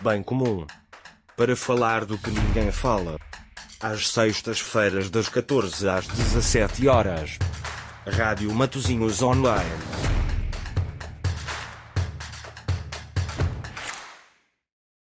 bem comum. Para falar do que ninguém fala. Às sextas-feiras das 14 às 17 horas. Rádio Matozinhos Online.